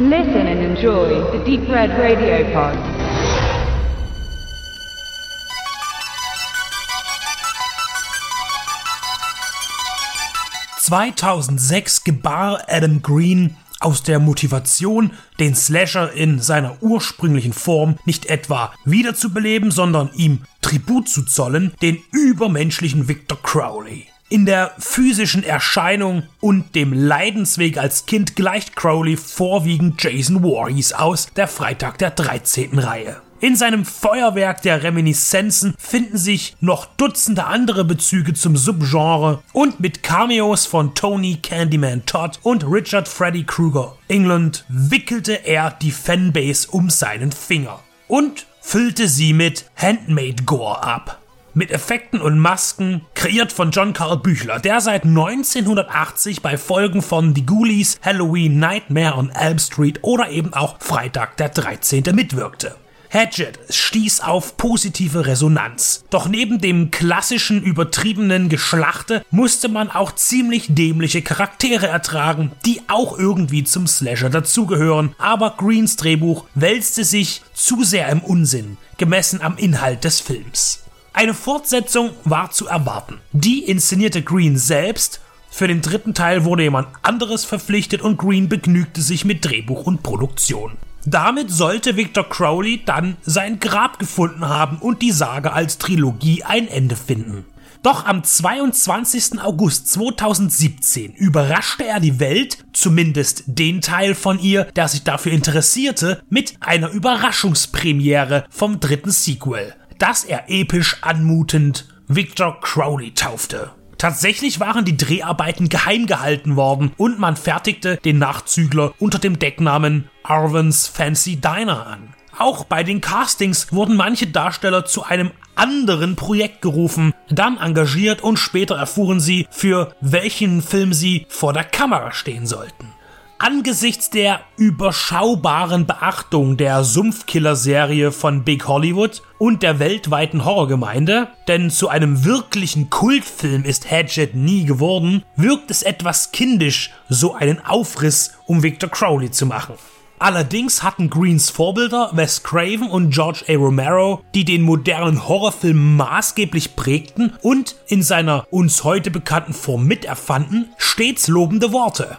Listen and enjoy the Deep Red Radio Pod. »2006 gebar Adam Green aus der Motivation, den Slasher in seiner ursprünglichen Form nicht etwa wiederzubeleben, sondern ihm Tribut zu zollen, den übermenschlichen Victor Crowley. In der physischen Erscheinung und dem Leidensweg als Kind gleicht Crowley vorwiegend Jason Voorhees aus der Freitag der 13. Reihe. In seinem Feuerwerk der Reminiszenzen finden sich noch Dutzende andere Bezüge zum Subgenre und mit Cameos von Tony Candyman Todd und Richard Freddy Krueger England wickelte er die Fanbase um seinen Finger und füllte sie mit Handmade Gore ab mit Effekten und Masken, kreiert von John Carl Büchler, der seit 1980 bei Folgen von The Ghoulies, Halloween, Nightmare on Elm Street oder eben auch Freitag der 13. mitwirkte. Hatchet stieß auf positive Resonanz. Doch neben dem klassischen übertriebenen Geschlachte musste man auch ziemlich dämliche Charaktere ertragen, die auch irgendwie zum Slasher dazugehören. Aber Greens Drehbuch wälzte sich zu sehr im Unsinn, gemessen am Inhalt des Films. Eine Fortsetzung war zu erwarten. Die inszenierte Green selbst. Für den dritten Teil wurde jemand anderes verpflichtet und Green begnügte sich mit Drehbuch und Produktion. Damit sollte Victor Crowley dann sein Grab gefunden haben und die Sage als Trilogie ein Ende finden. Doch am 22. August 2017 überraschte er die Welt, zumindest den Teil von ihr, der sich dafür interessierte, mit einer Überraschungspremiere vom dritten Sequel das er episch anmutend Victor Crowley taufte. Tatsächlich waren die Dreharbeiten geheim gehalten worden und man fertigte den Nachzügler unter dem Decknamen Arvins Fancy Diner an. Auch bei den Castings wurden manche Darsteller zu einem anderen Projekt gerufen, dann engagiert und später erfuhren sie, für welchen Film sie vor der Kamera stehen sollten. Angesichts der überschaubaren Beachtung der Sumpfkiller-Serie von Big Hollywood und der weltweiten Horrorgemeinde, denn zu einem wirklichen Kultfilm ist Hatchet nie geworden, wirkt es etwas kindisch, so einen Aufriss um Victor Crowley zu machen. Allerdings hatten Greens Vorbilder Wes Craven und George A. Romero, die den modernen Horrorfilm maßgeblich prägten und in seiner uns heute bekannten Form miterfanden, stets lobende Worte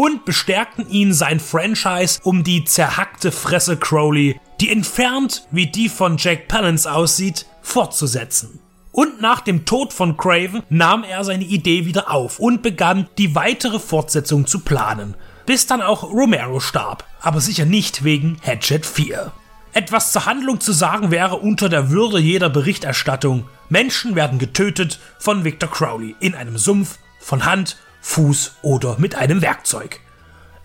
und bestärkten ihn sein Franchise um die zerhackte Fresse Crowley, die entfernt wie die von Jack Palance aussieht, fortzusetzen. Und nach dem Tod von Craven nahm er seine Idee wieder auf und begann die weitere Fortsetzung zu planen, bis dann auch Romero starb, aber sicher nicht wegen Hatchet 4. Etwas zur Handlung zu sagen wäre unter der Würde jeder Berichterstattung. Menschen werden getötet von Victor Crowley in einem Sumpf, von Hand Fuß oder mit einem Werkzeug.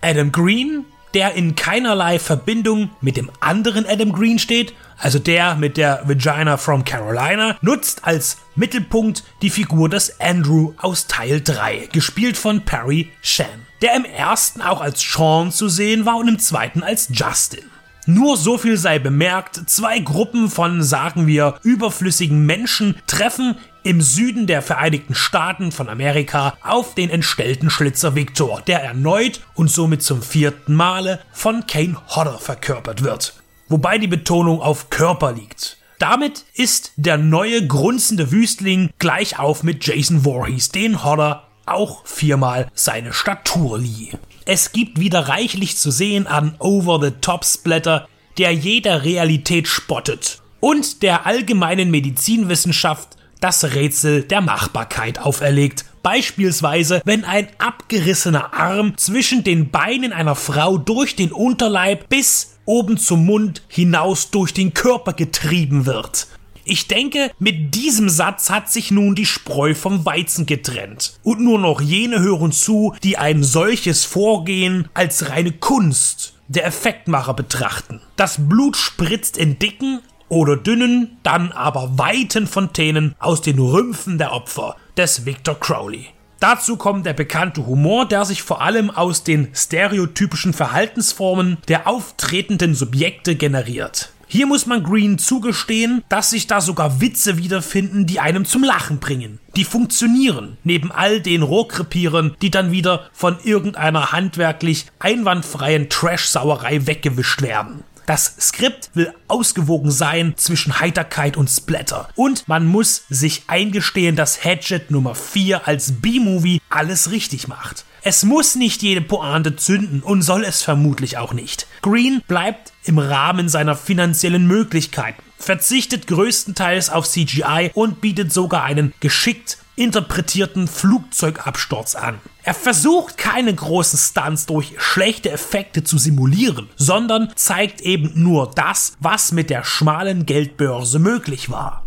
Adam Green, der in keinerlei Verbindung mit dem anderen Adam Green steht, also der mit der Vagina from Carolina, nutzt als Mittelpunkt die Figur des Andrew aus Teil 3, gespielt von Perry Shan, der im ersten auch als Sean zu sehen war und im zweiten als Justin. Nur so viel sei bemerkt, zwei Gruppen von, sagen wir, überflüssigen Menschen treffen im Süden der Vereinigten Staaten von Amerika auf den entstellten Schlitzer Victor, der erneut und somit zum vierten Male von Kane Hodder verkörpert wird. Wobei die Betonung auf Körper liegt. Damit ist der neue grunzende Wüstling gleich auf mit Jason Voorhees, den Hodder auch viermal seine Statur lieh. Es gibt wieder reichlich zu sehen an Over-the-Top-Splatter, der jeder Realität spottet und der allgemeinen Medizinwissenschaft das Rätsel der Machbarkeit auferlegt. Beispielsweise, wenn ein abgerissener Arm zwischen den Beinen einer Frau durch den Unterleib bis oben zum Mund hinaus durch den Körper getrieben wird. Ich denke, mit diesem Satz hat sich nun die Spreu vom Weizen getrennt. Und nur noch jene hören zu, die ein solches Vorgehen als reine Kunst der Effektmacher betrachten. Das Blut spritzt in dicken, oder dünnen, dann aber weiten Fontänen aus den Rümpfen der Opfer des Victor Crowley. Dazu kommt der bekannte Humor, der sich vor allem aus den stereotypischen Verhaltensformen der auftretenden Subjekte generiert. Hier muss man Green zugestehen, dass sich da sogar Witze wiederfinden, die einem zum Lachen bringen. Die funktionieren, neben all den Rohrkrepieren, die dann wieder von irgendeiner handwerklich einwandfreien Trash-Sauerei weggewischt werden. Das Skript will ausgewogen sein zwischen Heiterkeit und Splatter. Und man muss sich eingestehen, dass Hatchet Nummer 4 als B-Movie alles richtig macht. Es muss nicht jede Pointe zünden und soll es vermutlich auch nicht. Green bleibt im Rahmen seiner finanziellen Möglichkeiten, verzichtet größtenteils auf CGI und bietet sogar einen geschickt interpretierten Flugzeugabsturz an. Er versucht keine großen Stunts durch schlechte Effekte zu simulieren, sondern zeigt eben nur das, was mit der schmalen Geldbörse möglich war.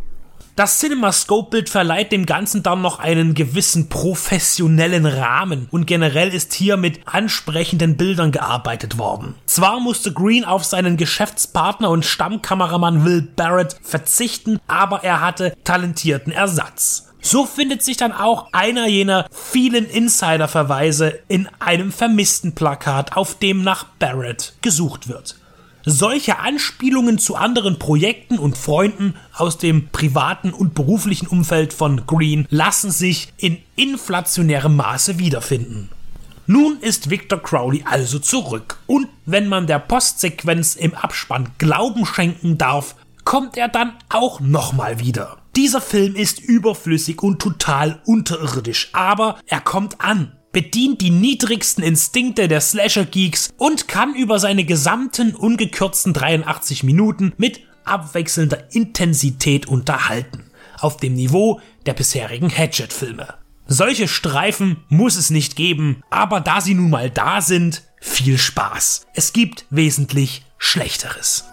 Das CinemaScope-Bild verleiht dem Ganzen dann noch einen gewissen professionellen Rahmen und generell ist hier mit ansprechenden Bildern gearbeitet worden. Zwar musste Green auf seinen Geschäftspartner und Stammkameramann Will Barrett verzichten, aber er hatte talentierten Ersatz. So findet sich dann auch einer jener vielen Insider-Verweise in einem vermissten Plakat, auf dem nach Barrett gesucht wird. Solche Anspielungen zu anderen Projekten und Freunden aus dem privaten und beruflichen Umfeld von Green lassen sich in inflationärem Maße wiederfinden. Nun ist Victor Crowley also zurück und wenn man der Postsequenz im Abspann Glauben schenken darf, kommt er dann auch nochmal wieder. Dieser Film ist überflüssig und total unterirdisch, aber er kommt an bedient die niedrigsten Instinkte der Slasher-Geeks und kann über seine gesamten ungekürzten 83 Minuten mit abwechselnder Intensität unterhalten. Auf dem Niveau der bisherigen Hatchet-Filme. Solche Streifen muss es nicht geben, aber da sie nun mal da sind, viel Spaß. Es gibt wesentlich Schlechteres.